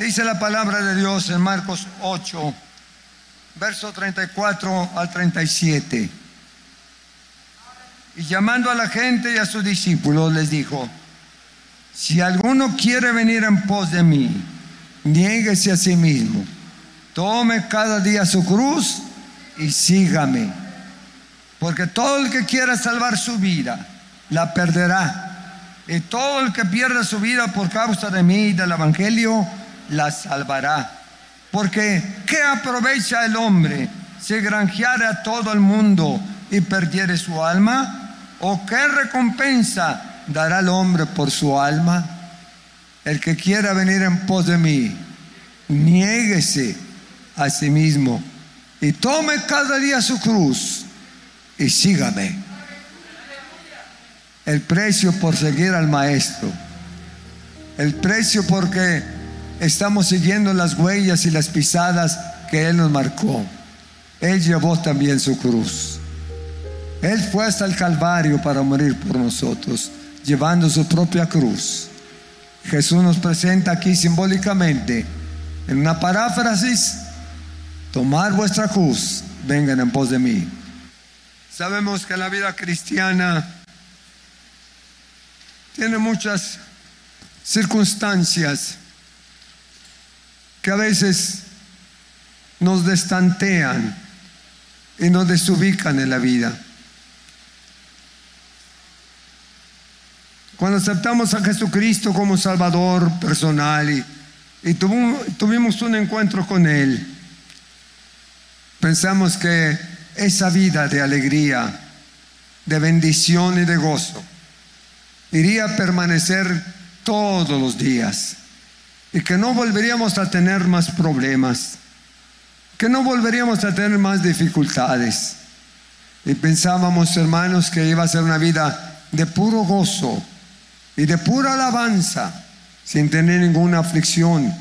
Dice la palabra de Dios en Marcos 8, verso 34 al 37. Y llamando a la gente y a sus discípulos les dijo, si alguno quiere venir en pos de mí, niéguese a sí mismo, tome cada día su cruz y sígame. Porque todo el que quiera salvar su vida, la perderá. Y todo el que pierda su vida por causa de mí y del Evangelio, la salvará. Porque ¿qué aprovecha el hombre si granjeare a todo el mundo y perdiere su alma? ¿O qué recompensa dará el hombre por su alma? El que quiera venir en pos de mí, niéguese a sí mismo y tome cada día su cruz y sígame. El precio por seguir al maestro. El precio porque estamos siguiendo las huellas y las pisadas que Él nos marcó. Él llevó también su cruz. Él fue hasta el Calvario para morir por nosotros, llevando su propia cruz. Jesús nos presenta aquí simbólicamente, en una paráfrasis, tomar vuestra cruz, vengan en pos de mí. Sabemos que la vida cristiana tiene muchas circunstancias que a veces nos destantean y nos desubican en la vida. Cuando aceptamos a Jesucristo como Salvador personal y, y tuvimos, tuvimos un encuentro con Él, pensamos que esa vida de alegría, de bendición y de gozo iría a permanecer todos los días y que no volveríamos a tener más problemas, que no volveríamos a tener más dificultades. Y pensábamos, hermanos, que iba a ser una vida de puro gozo y de pura alabanza, sin tener ninguna aflicción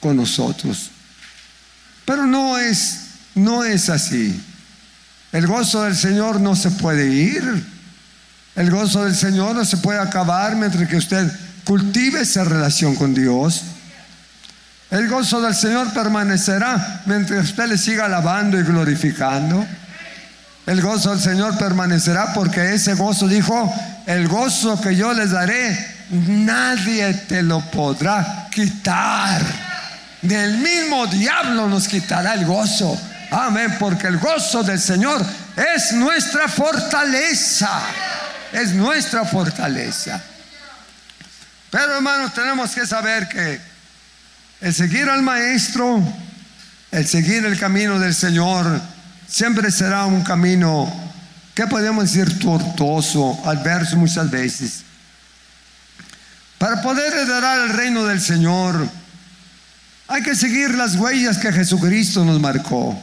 con nosotros. Pero no es, no es así. El gozo del Señor no se puede ir. El gozo del Señor no se puede acabar mientras que usted cultive esa relación con Dios. El gozo del Señor permanecerá mientras usted le siga alabando y glorificando. El gozo del Señor permanecerá porque ese gozo dijo, el gozo que yo les daré, nadie te lo podrá quitar. Del mismo diablo nos quitará el gozo. Amén, porque el gozo del Señor es nuestra fortaleza. Es nuestra fortaleza. Pero hermanos, tenemos que saber que el seguir al Maestro, el seguir el camino del Señor, siempre será un camino, que podemos decir, tortuoso, adverso muchas veces. Para poder heredar el reino del Señor, hay que seguir las huellas que Jesucristo nos marcó.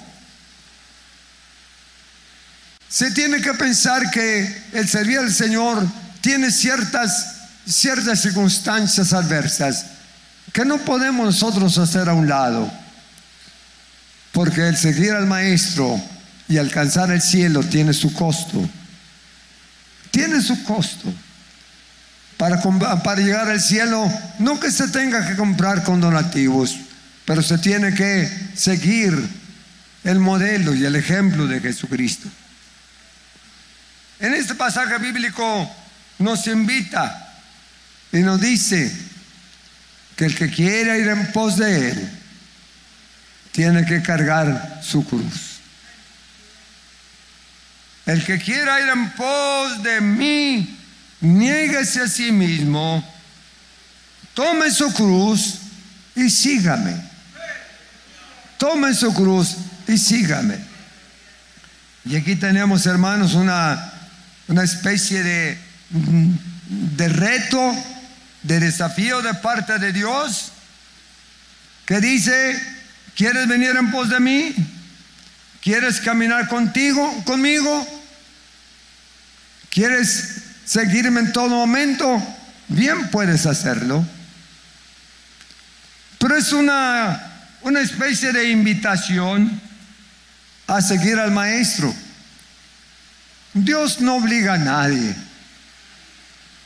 Se tiene que pensar que el servir al Señor tiene ciertas, ciertas circunstancias adversas que no podemos nosotros hacer a un lado. Porque el seguir al Maestro y alcanzar el cielo tiene su costo. Tiene su costo. Para, para llegar al cielo, no que se tenga que comprar con donativos, pero se tiene que seguir el modelo y el ejemplo de Jesucristo. En este pasaje bíblico nos invita y nos dice, que el que quiera ir en pos de Él tiene que cargar su cruz. El que quiera ir en pos de mí, niéguese a sí mismo, tome su cruz y sígame. Tome su cruz y sígame. Y aquí tenemos, hermanos, una, una especie de, de reto de desafío de parte de Dios que dice, ¿quieres venir en pos de mí? ¿Quieres caminar contigo, conmigo? ¿Quieres seguirme en todo momento? Bien puedes hacerlo. Pero es una, una especie de invitación a seguir al maestro. Dios no obliga a nadie.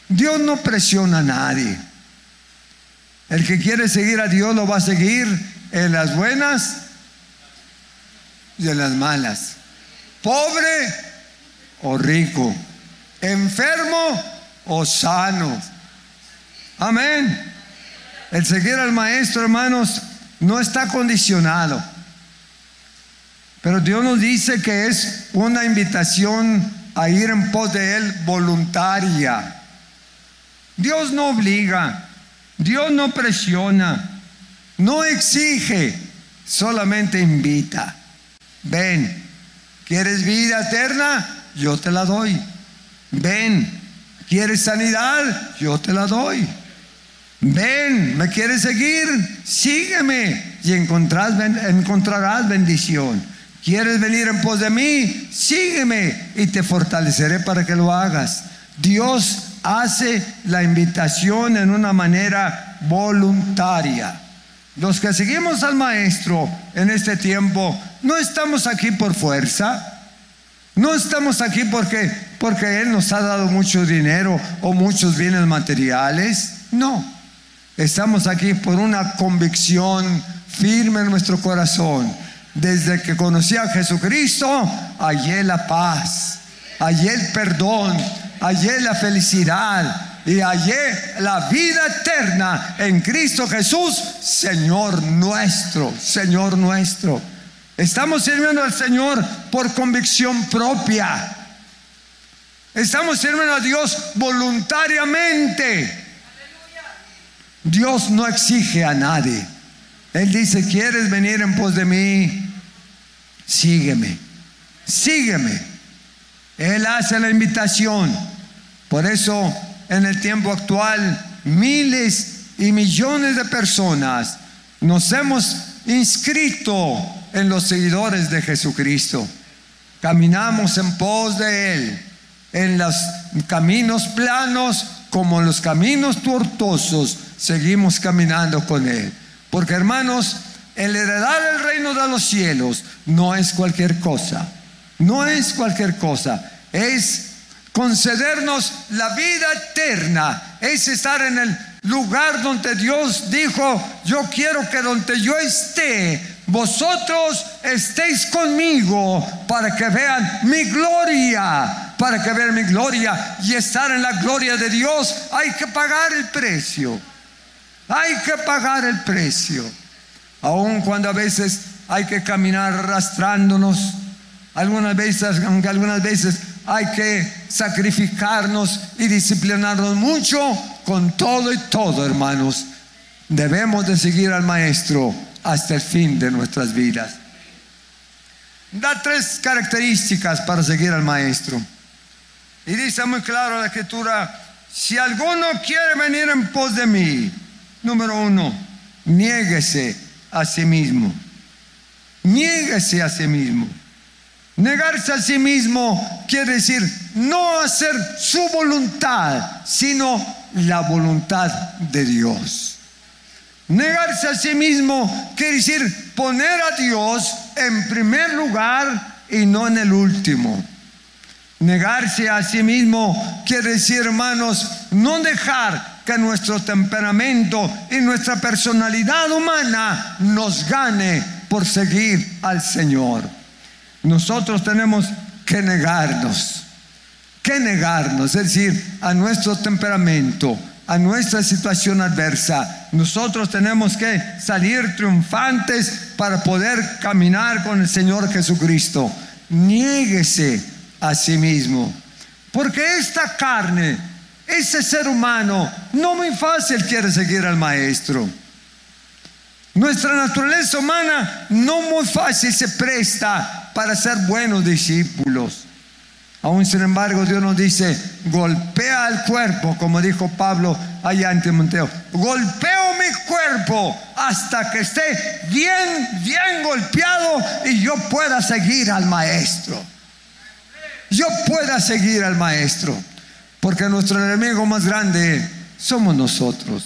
Dios no presiona a nadie. El que quiere seguir a Dios lo va a seguir en las buenas y en las malas. Pobre o rico. Enfermo o sano. Amén. El seguir al maestro, hermanos, no está condicionado. Pero Dios nos dice que es una invitación a ir en pos de Él voluntaria. Dios no obliga, Dios no presiona, no exige, solamente invita. Ven, ¿quieres vida eterna? Yo te la doy. Ven, ¿quieres sanidad? Yo te la doy. Ven, ¿me quieres seguir? Sígueme y encontrarás bendición. ¿Quieres venir en pos de mí? Sígueme y te fortaleceré para que lo hagas. Dios hace la invitación en una manera voluntaria. Los que seguimos al Maestro en este tiempo, no estamos aquí por fuerza, no estamos aquí porque, porque Él nos ha dado mucho dinero o muchos bienes materiales, no. Estamos aquí por una convicción firme en nuestro corazón. Desde que conocí a Jesucristo, hallé la paz, hallé el perdón, hallé la felicidad y hallé la vida eterna en Cristo Jesús, Señor nuestro, Señor nuestro. Estamos sirviendo al Señor por convicción propia. Estamos sirviendo a Dios voluntariamente. Dios no exige a nadie. Él dice, ¿quieres venir en pos de mí? Sígueme, sígueme. Él hace la invitación. Por eso en el tiempo actual miles y millones de personas nos hemos inscrito en los seguidores de Jesucristo. Caminamos en pos de Él, en los caminos planos como en los caminos tortuosos seguimos caminando con Él. Porque hermanos, el heredar el reino de los cielos no es cualquier cosa. No es cualquier cosa. Es concedernos la vida eterna. Es estar en el lugar donde Dios dijo, yo quiero que donde yo esté, vosotros estéis conmigo para que vean mi gloria, para que vean mi gloria y estar en la gloria de Dios hay que pagar el precio. Hay que pagar el precio. Aun cuando a veces hay que caminar arrastrándonos, algunas veces, aunque algunas veces hay que sacrificarnos y disciplinarnos mucho, con todo y todo, hermanos, debemos de seguir al Maestro hasta el fin de nuestras vidas. Da tres características para seguir al Maestro. Y dice muy claro la escritura, si alguno quiere venir en pos de mí, Número uno, niéguese a sí mismo. Niéguese a sí mismo. Negarse a sí mismo quiere decir no hacer su voluntad, sino la voluntad de Dios. Negarse a sí mismo quiere decir poner a Dios en primer lugar y no en el último. Negarse a sí mismo quiere decir, hermanos, no dejar que nuestro temperamento y nuestra personalidad humana nos gane por seguir al Señor. Nosotros tenemos que negarnos, que negarnos, es decir, a nuestro temperamento, a nuestra situación adversa. Nosotros tenemos que salir triunfantes para poder caminar con el Señor Jesucristo. Niéguese a sí mismo, porque esta carne ese ser humano no muy fácil quiere seguir al maestro. Nuestra naturaleza humana no muy fácil se presta para ser buenos discípulos. Aún sin embargo, Dios nos dice, golpea el cuerpo, como dijo Pablo allá en Timoteo. Golpeo mi cuerpo hasta que esté bien, bien golpeado y yo pueda seguir al maestro. Yo pueda seguir al maestro. Porque nuestro enemigo más grande somos nosotros.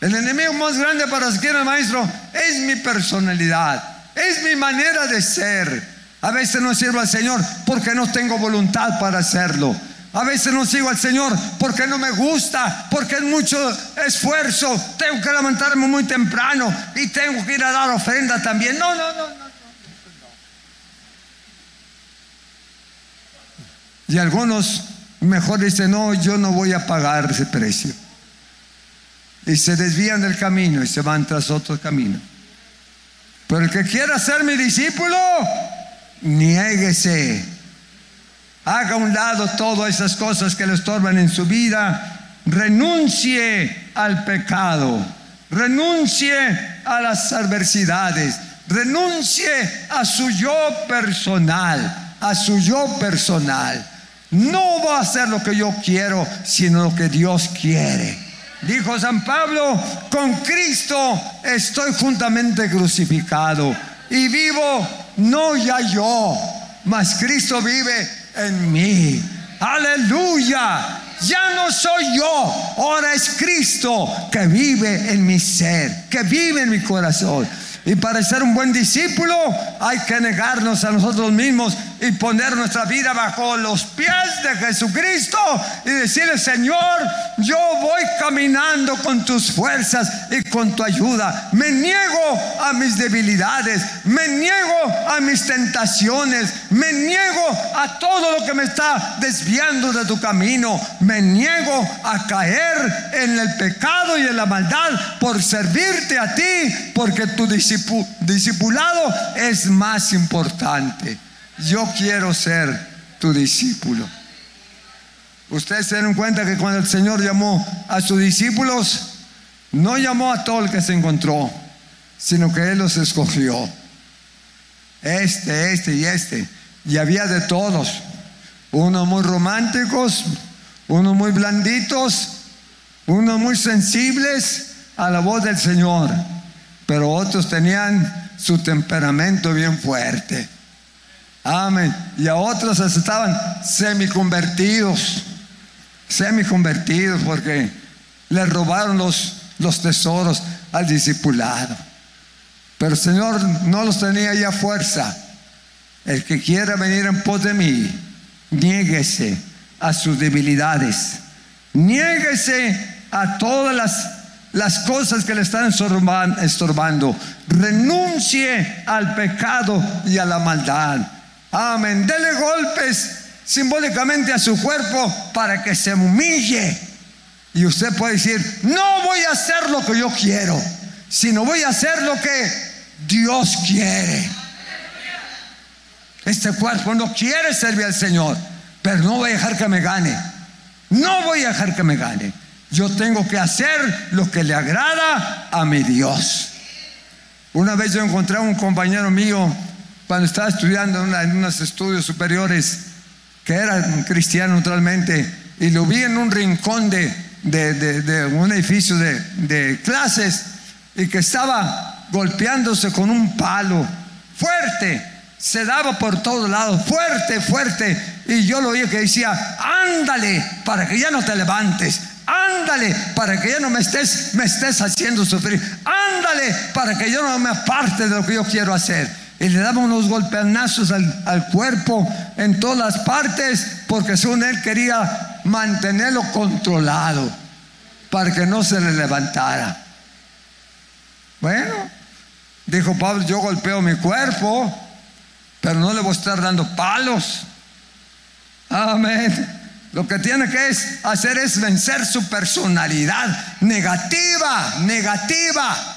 El enemigo más grande para seguir al maestro es mi personalidad, es mi manera de ser a veces no sirvo al Señor porque no tengo voluntad para hacerlo. A veces no sigo al Señor porque no me gusta, porque es mucho esfuerzo. Tengo que levantarme muy temprano y tengo que ir a dar ofrenda también. No, no, no, no. Y algunos mejor dicen, no, yo no voy a pagar ese precio. Y se desvían del camino y se van tras otro camino. Pero el que quiera ser mi discípulo, niéguese. Haga a un lado todas esas cosas que le estorban en su vida. Renuncie al pecado. Renuncie a las adversidades. Renuncie a su yo personal. A su yo personal. No va a hacer lo que yo quiero, sino lo que Dios quiere. Dijo San Pablo, con Cristo estoy juntamente crucificado y vivo no ya yo, mas Cristo vive en mí. Aleluya. Ya no soy yo, ahora es Cristo que vive en mi ser, que vive en mi corazón. Y para ser un buen discípulo hay que negarnos a nosotros mismos y poner nuestra vida bajo los pies de Jesucristo y decirle, Señor, yo voy caminando con tus fuerzas y con tu ayuda. Me niego a mis debilidades, me niego a mis tentaciones, me niego a todo lo que me está desviando de tu camino, me niego a caer en el pecado y en la maldad por servirte a ti, porque tu discipulado es más importante yo quiero ser tu discípulo. Ustedes se dan cuenta que cuando el Señor llamó a sus discípulos, no llamó a todo el que se encontró, sino que Él los escogió. Este, este y este. Y había de todos. Unos muy románticos, unos muy blanditos, unos muy sensibles a la voz del Señor. Pero otros tenían su temperamento bien fuerte. Amén. Y a otros estaban semiconvertidos, semiconvertidos porque le robaron los, los tesoros al discipulado. Pero el Señor no los tenía ya fuerza. El que quiera venir en pos de mí, niéguese a sus debilidades. Niéguese a todas las, las cosas que le están estorbando. Renuncie al pecado y a la maldad. Amén. Dele golpes simbólicamente a su cuerpo para que se humille. Y usted puede decir, no voy a hacer lo que yo quiero, sino voy a hacer lo que Dios quiere. Este cuerpo no quiere servir al Señor, pero no voy a dejar que me gane. No voy a dejar que me gane. Yo tengo que hacer lo que le agrada a mi Dios. Una vez yo encontré a un compañero mío cuando estaba estudiando en, unos estudios superiores, que era cristiano naturalmente, y lo vi en un rincón de, un edificio de, clases y que estaba golpeándose con un palo fuerte, se daba por todos lados, fuerte, fuerte. Y yo lo oí que decía, ándale para que ya no te levantes, ándale para que ya no me estés, me estés haciendo sufrir, ándale para que yo no me aparte de lo que yo quiero hacer y le daba unos golpeanazos al, al, cuerpo en todas las partes, porque según él quería mantenerlo controlado para que no se le levantara. Bueno, dijo Pablo, yo golpeo mi cuerpo, pero no le voy a estar dando palos. Amén. Lo que tiene que hacer es vencer su personalidad negativa, negativa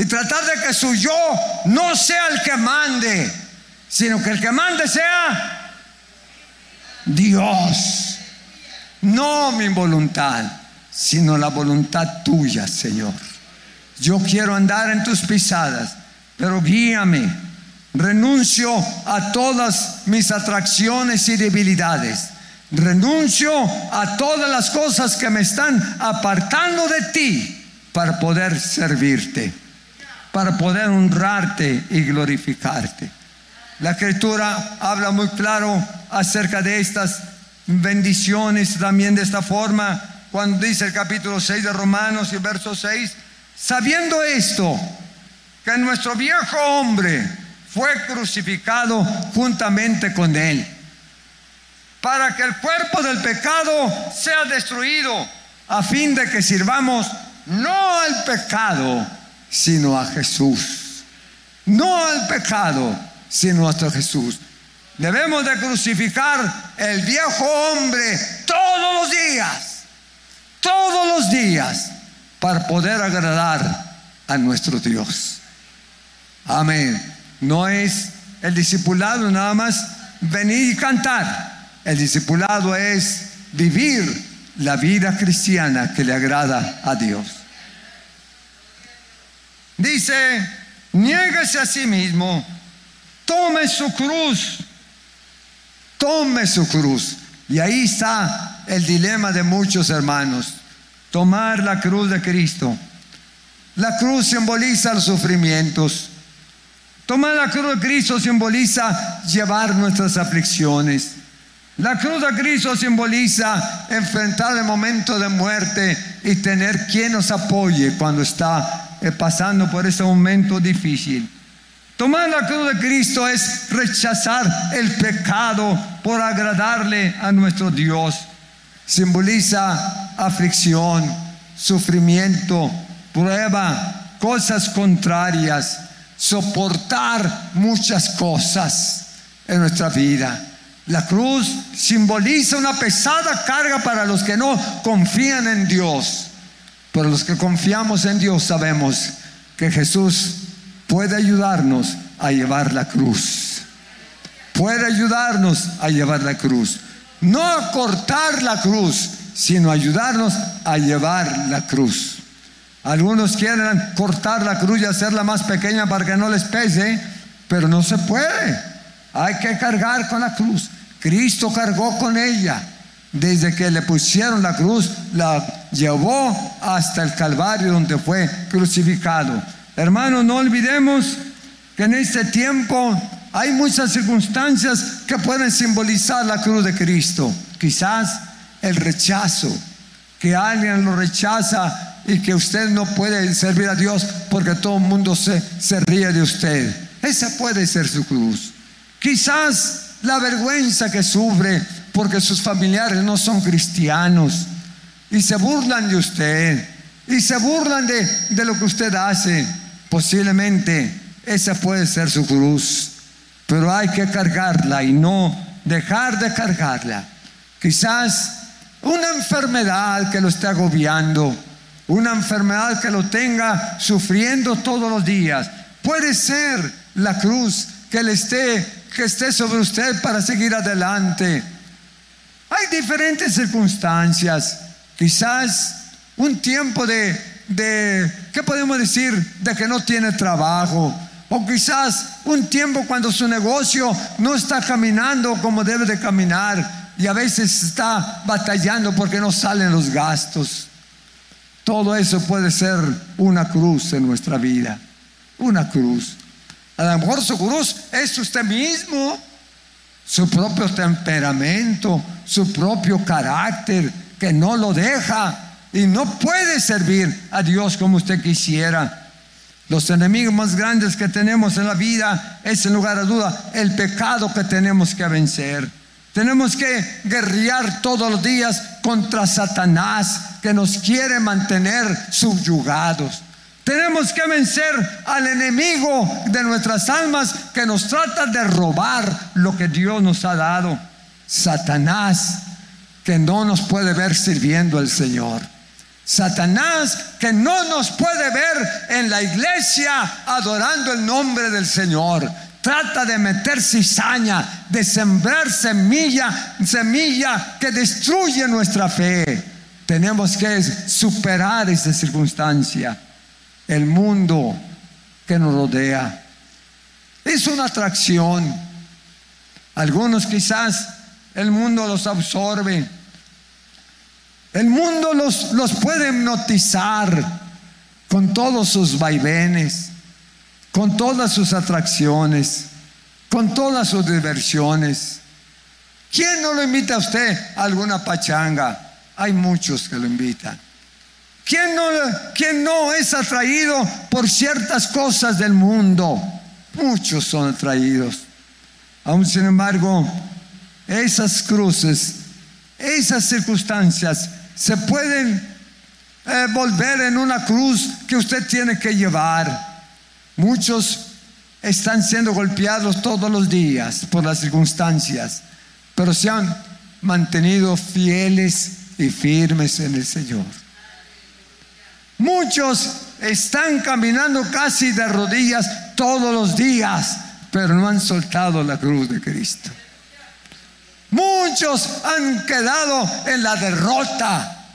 y tratar de que su yo no sea el que mande, sino que el que mande sea Dios. No mi voluntad, sino la voluntad tuya, Señor. Yo quiero andar en tus pisadas, pero guíame, Renuncio a todas mis atracciones y debilidades. Renuncio a todas las cosas que me están apartando de ti para poder servirte, para poder honrarte y glorificarte. La escritura habla muy claro acerca de estas bendiciones también de esta forma cuando dice el capítulo 6 de Romanos y verso 6, sabiendo esto, que nuestro viejo hombre fue crucificado juntamente con él, para que el cuerpo del pecado sea destruido, a fin de que sirvamos no al pecado, sino a Jesús. No al pecado, sino a Jesús. Debemos de crucificar el viejo hombre todos los días, todos los días, para poder agradar a nuestro Dios. Amén. No es el discipulado nada más venir y cantar. El discipulado es vivir la vida cristiana que le agrada a Dios. Dice, niéguese a sí mismo, tome su cruz, tome su cruz. Y ahí está el dilema de muchos hermanos, tomar la cruz de Cristo. La cruz simboliza los sufrimientos. Tomar la cruz de Cristo simboliza llevar nuestras aflicciones. La cruz de Cristo simboliza enfrentar el momento de muerte y tener quien nos apoye cuando está pasando por ese momento difícil. Tomar la cruz de Cristo es rechazar el pecado por agradarle a nuestro Dios. Simboliza aflicción, sufrimiento, prueba, cosas contrarias soportar muchas cosas en nuestra vida. La cruz simboliza una pesada carga para los que no confían en Dios. Pero los que confiamos en Dios sabemos que Jesús puede ayudarnos a llevar la cruz. Puede ayudarnos a llevar la cruz. No a cortar la cruz, sino ayudarnos a llevar la cruz. Algunos quieren cortar la cruz y hacerla más pequeña para que no les pese, pero no se puede. Hay que cargar con la cruz. Cristo cargó con ella. Desde que le pusieron la cruz, la llevó hasta el Calvario donde fue crucificado. Hermanos, no olvidemos que en este tiempo hay muchas circunstancias que pueden simbolizar la cruz de Cristo. Quizás el rechazo, que alguien lo rechaza y que usted no puede servir a Dios porque todo el mundo se, se ríe de usted. Esa puede ser su cruz. Quizás la vergüenza que sufre porque sus familiares no son cristianos y se burlan de usted y se burlan de, lo que usted hace. Posiblemente esa puede ser su cruz, pero hay que cargarla y no dejar de cargarla. Quizás una enfermedad que lo esté agobiando una enfermedad que lo tenga sufriendo todos los días. Puede ser la cruz que le esté que esté sobre usted para seguir adelante. Hay diferentes circunstancias. Quizás un tiempo de, de, ¿qué podemos decir? De que no tiene trabajo. O quizás un tiempo cuando su negocio no está caminando como debe de caminar y a veces está batallando porque no salen los gastos. Todo eso puede ser una cruz en nuestra vida. Una cruz. A lo mejor su cruz es usted mismo, su propio temperamento, su propio carácter, que no lo deja y no puede servir a Dios como usted quisiera. Los enemigos más grandes que tenemos en la vida es, en lugar a duda, el pecado que tenemos que vencer. Tenemos que guerrear todos los días contra Satanás que nos quiere mantener subyugados. Tenemos que vencer al enemigo de nuestras almas que nos trata de robar lo que Dios nos ha dado. Satanás que no nos puede ver sirviendo al Señor. Satanás que no nos puede ver en la iglesia adorando el nombre del Señor trata de meter cizaña, de sembrar semilla, semilla que destruye nuestra fe. Tenemos que superar esa circunstancia. El mundo que nos rodea. Es una atracción. Algunos quizás el mundo los absorbe. El mundo los, los puede hipnotizar con todos sus vaivenes, con todas sus atracciones, con todas sus diversiones. ¿Quién no lo invita a usted alguna pachanga? Hay muchos que lo invitan. ¿Quién no, es atraído por ciertas cosas del mundo? Muchos son atraídos. Aún sin embargo, esas cruces, esas circunstancias se pueden eh, volver en una cruz que usted tiene que llevar. Muchos están siendo golpeados todos los días por las circunstancias, pero se han mantenido fieles y firmes en el Señor. Muchos están caminando casi de rodillas todos los días, pero no han soltado la cruz de Cristo. Muchos han quedado en la derrota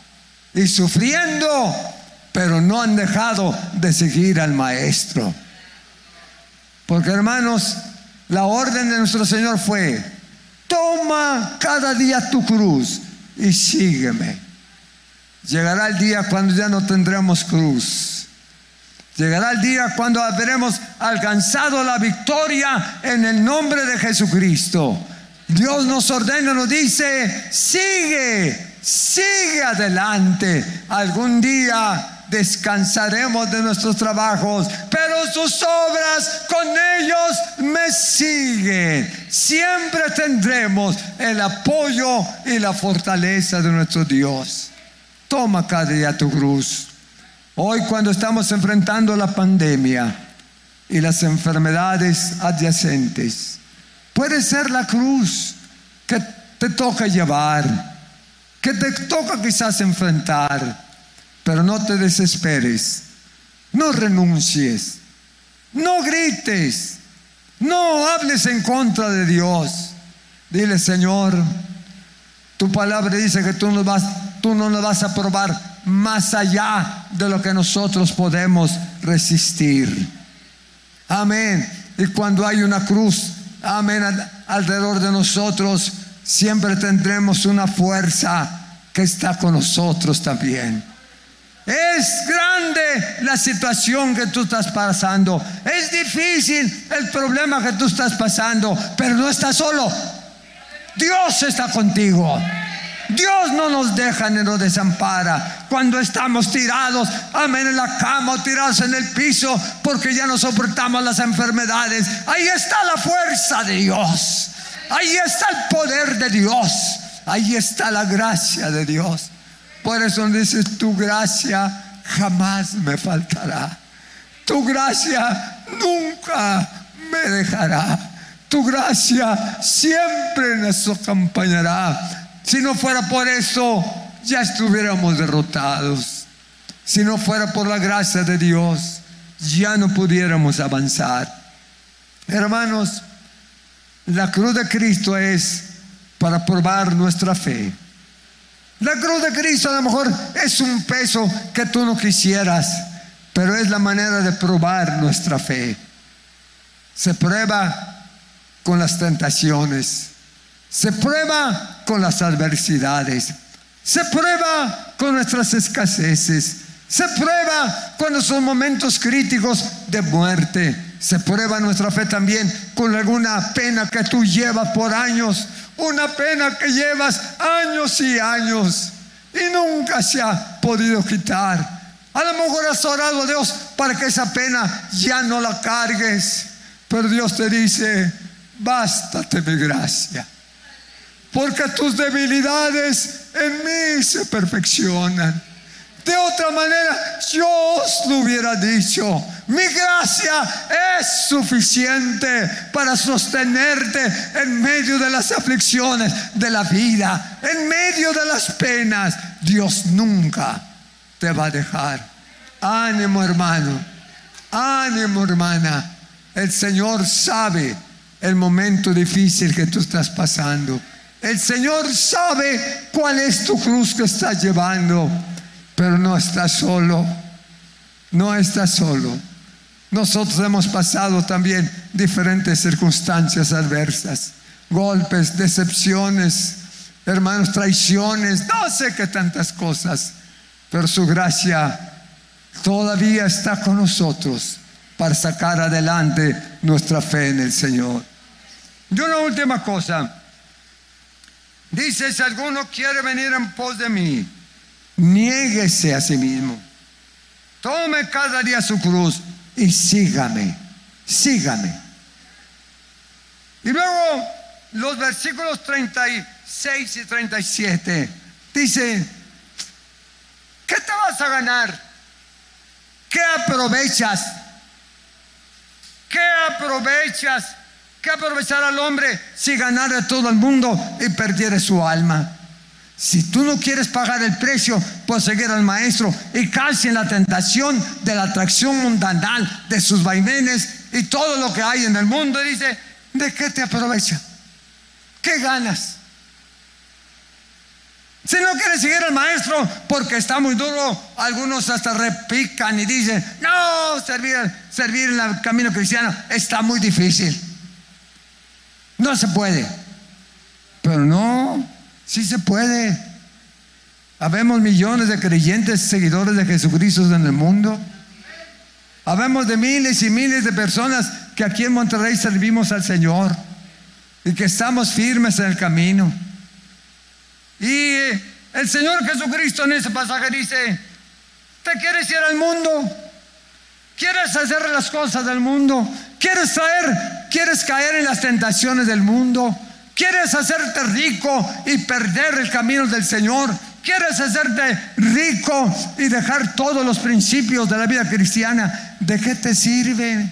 y sufriendo, pero no han dejado de seguir al Maestro. Porque hermanos, la orden de nuestro Señor fue, toma cada día tu cruz y sígueme. Llegará el día cuando ya no tendremos cruz. Llegará el día cuando habremos alcanzado la victoria en el nombre de Jesucristo. Dios nos ordena, nos dice, sigue, sigue adelante. Algún día descansaremos de nuestros trabajos, pero sus obras con ellos me siguen. Siempre tendremos el apoyo y la fortaleza de nuestro Dios. Toma cada tu cruz. Hoy cuando estamos enfrentando la pandemia y las enfermedades adyacentes, puede ser la cruz que te toca llevar que te toca quizás enfrentar, pero no te desesperes, no renuncies, no grites, no hables en contra de Dios. Dile, Señor, tu palabra dice que tú, nos vas, tú no nos vas a probar más allá de lo que nosotros podemos resistir. Amén. Y cuando hay una cruz, amén, alrededor de nosotros, siempre tendremos una fuerza que está con nosotros también. Es grande la situación que tú estás pasando. Es difícil el problema que tú estás pasando, pero no estás solo. Dios está contigo. Dios no nos deja ni nos desampara cuando estamos tirados, amén, en la cama o tirados en el piso porque ya no soportamos las enfermedades. Ahí está la fuerza de Dios. Ahí está el poder de Dios. Ahí está la gracia de Dios. Por eso dices, tu gracia jamás me faltará. Tu gracia nunca me dejará. Tu gracia siempre nos acompañará. Si no fuera por eso, ya estuviéramos derrotados. Si no fuera por la gracia de Dios, ya no pudiéramos avanzar. Hermanos, la cruz de Cristo es para probar nuestra fe. La cruz de Cristo a lo mejor es un peso que tú no quisieras, pero es la manera de probar nuestra fe. Se prueba con las tentaciones, se prueba con las adversidades, se prueba con nuestras escaseces, se prueba cuando son momentos críticos de muerte, se prueba nuestra fe también con alguna pena que tú llevas por años, una pena que llevas años y años y nunca se ha podido quitar. A lo mejor has orado a Dios para que esa pena ya no la cargues, pero Dios te dice, bástate mi gracia, porque tus debilidades en mí se perfeccionan. De otra manera, yo os lo hubiera dicho. Mi gracia es suficiente para sostenerte en medio de las aflicciones de la vida, en medio de las penas. Dios nunca te va a dejar. Ánimo hermano, ánimo hermana. El Señor sabe el momento difícil que tú estás pasando. El Señor sabe cuál es tu cruz que estás llevando. Pero no estás solo, no estás solo. Nosotros hemos pasado también diferentes circunstancias adversas, golpes, decepciones, hermanos, traiciones, no sé qué tantas cosas, pero su gracia todavía está con nosotros para sacar adelante nuestra fe en el Señor. Y una última cosa, dice, si alguno quiere venir en pos de mí, niéguese a sí mismo, tome cada día su cruz y sígame, sígame. Y luego los versículos 36 y 37 dice, ¿qué te vas a ganar? ¿Qué aprovechas? ¿Qué aprovechas? ¿Qué aprovechar al hombre si ganara todo el mundo y perdiera su alma? Si tú no quieres pagar el precio por seguir al maestro y casi en la tentación de la atracción mundanal de sus vaivenes y todo lo que hay en el mundo, dice, ¿de qué te aprovecha? ¿Qué ganas? Si no quieres seguir al maestro porque está muy duro, algunos hasta repican y dicen, no, servir, servir en el camino cristiano está muy difícil. No se puede. Pero no, Sí se puede. Habemos millones de creyentes, seguidores de Jesucristo en el mundo. Habemos de miles y miles de personas que aquí en Monterrey servimos al Señor y que estamos firmes en el camino. Y el Señor Jesucristo en ese pasaje dice, ¿te quieres ir al mundo? ¿Quieres hacer las cosas del mundo? ¿Quieres traer, quieres caer en las tentaciones del mundo? ¿Quieres hacerte rico y perder el camino del Señor? ¿Quieres hacerte rico y dejar todos los principios de la vida cristiana? ¿De qué te sirve?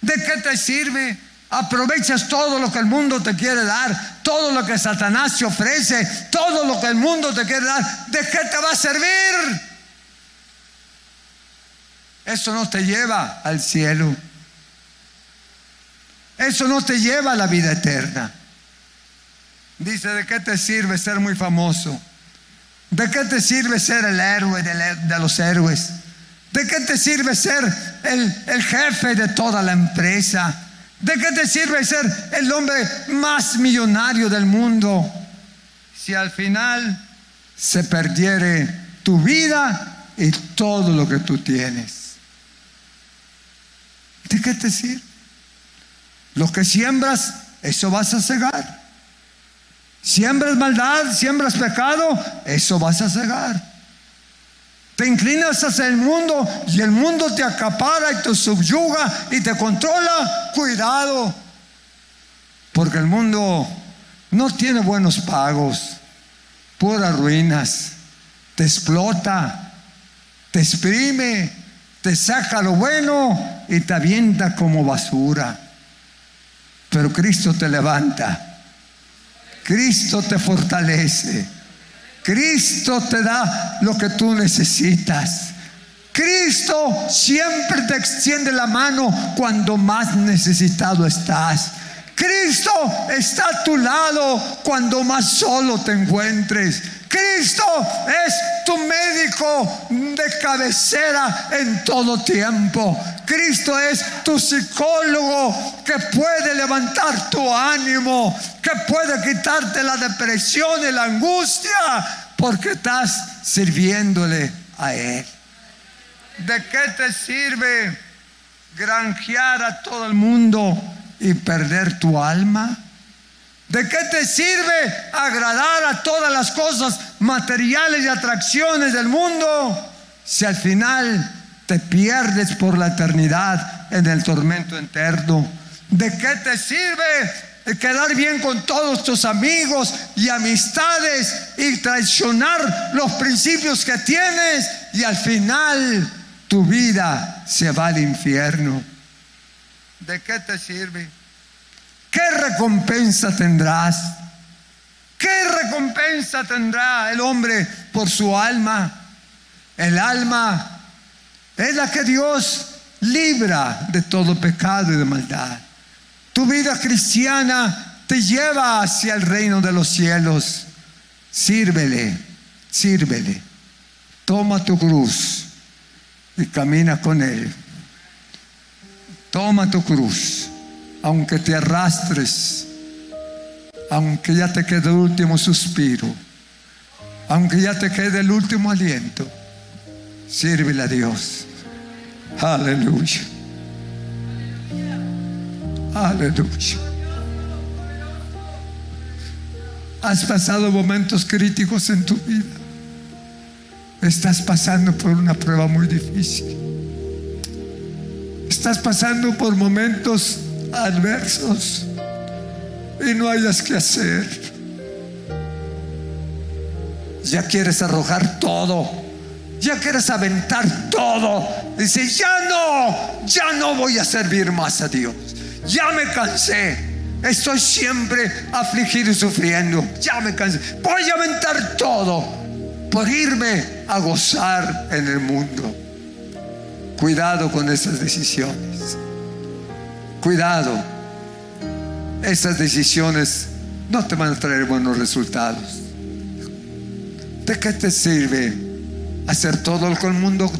¿De qué te sirve? Aprovechas todo lo que el mundo te quiere dar, todo lo que Satanás te ofrece, todo lo que el mundo te quiere dar. ¿De qué te va a servir? Eso no te lleva al cielo. Eso no te lleva a la vida eterna. Dice, ¿de qué te sirve ser muy famoso? ¿De qué te sirve ser el héroe de, los héroes? ¿De qué te sirve ser el, jefe de toda la empresa? ¿De qué te sirve ser el hombre más millonario del mundo? Si al final se perdiere tu vida y todo lo que tú tienes. ¿De qué te sirve? Lo que siembras, eso vas a cegar. Siembras maldad, siembras pecado, eso vas a cegar. Te inclinas hacia el mundo y el mundo te acapara y te subyuga y te controla. Cuidado, porque el mundo no tiene buenos pagos, puras ruinas, te explota, te exprime, te saca lo bueno y te avienta como basura. Pero Cristo te levanta. Cristo te fortalece. Cristo te da lo que tú necesitas. Cristo siempre te extiende la mano cuando más necesitado estás. Cristo está a tu lado cuando más solo te encuentres. Cristo es tu médico de cabecera en todo tiempo. Cristo es tu psicólogo que puede levantar tu ánimo, que puede quitarte la depresión y la angustia, porque estás sirviéndole a Él. ¿De qué te sirve granjear a todo el mundo y perder tu alma? ¿De qué te sirve agradar a todas las cosas materiales y atracciones del mundo si al final te pierdes por la eternidad en el tormento eterno? ¿De qué te sirve quedar bien con todos tus amigos y amistades y traicionar los principios que tienes y al final tu vida se va al infierno? ¿De qué te sirve? ¿Qué recompensa tendrás? ¿Qué recompensa tendrá el hombre por su alma? El alma es la que Dios libra de todo pecado y de maldad. Tu vida cristiana te lleva hacia el reino de los cielos. Sírvele, sírvele. Toma tu cruz y camina con Él. Toma tu cruz, aunque te arrastres, aunque ya te quede el último suspiro, aunque ya te quede el último aliento, sírvele a Dios. Aleluya. Aleluya. Has pasado momentos críticos en tu vida. Estás pasando por una prueba muy difícil. Estás pasando por momentos adversos y no hayas que hacer. Ya quieres arrojar todo. Ya quieres aventar todo. Dice, ya no, ya no voy a servir más a Dios. Ya me cansé. Estoy siempre afligido y sufriendo. Ya me cansé. Voy a aventar todo por irme a gozar en el mundo. Cuidado con esas decisiones. Cuidado. Esas decisiones no te van a traer buenos resultados. ¿De qué te sirve hacer todo lo que el mundo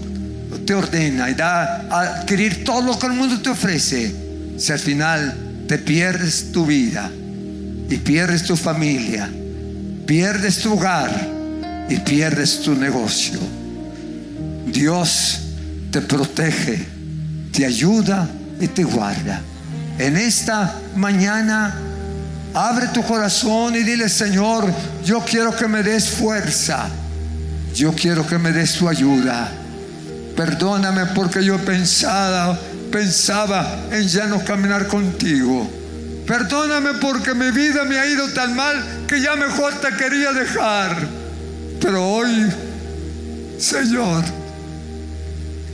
te ordena y da, adquirir todo lo que el mundo te ofrece? Si al final te pierdes tu vida y pierdes tu familia, pierdes tu hogar y pierdes tu negocio. Dios te protege, te ayuda y te guarda. En esta mañana, abre tu corazón y dile, Señor, yo quiero que me des fuerza. Yo quiero que me des tu ayuda. Perdóname porque yo pensaba, pensaba en ya no caminar contigo. Perdóname porque mi vida me ha ido tan mal que ya mejor te quería dejar. Pero hoy, Señor,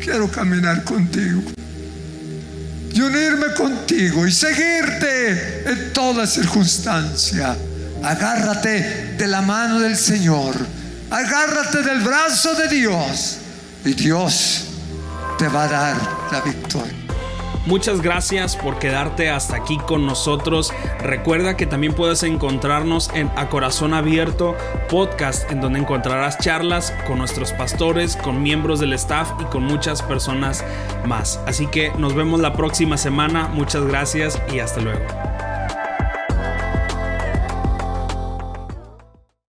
quiero caminar contigo y unirme contigo y seguirte en toda circunstancia. Agárrate de la mano del Señor, agárrate del brazo de Dios y Dios te va a dar la victoria. Muchas gracias por quedarte hasta aquí con nosotros. Recuerda que también puedes encontrarnos en A Corazón Abierto podcast, en donde encontrarás charlas con nuestros pastores, con miembros del staff y con muchas personas más. Así que nos vemos la próxima semana. Muchas gracias y hasta luego.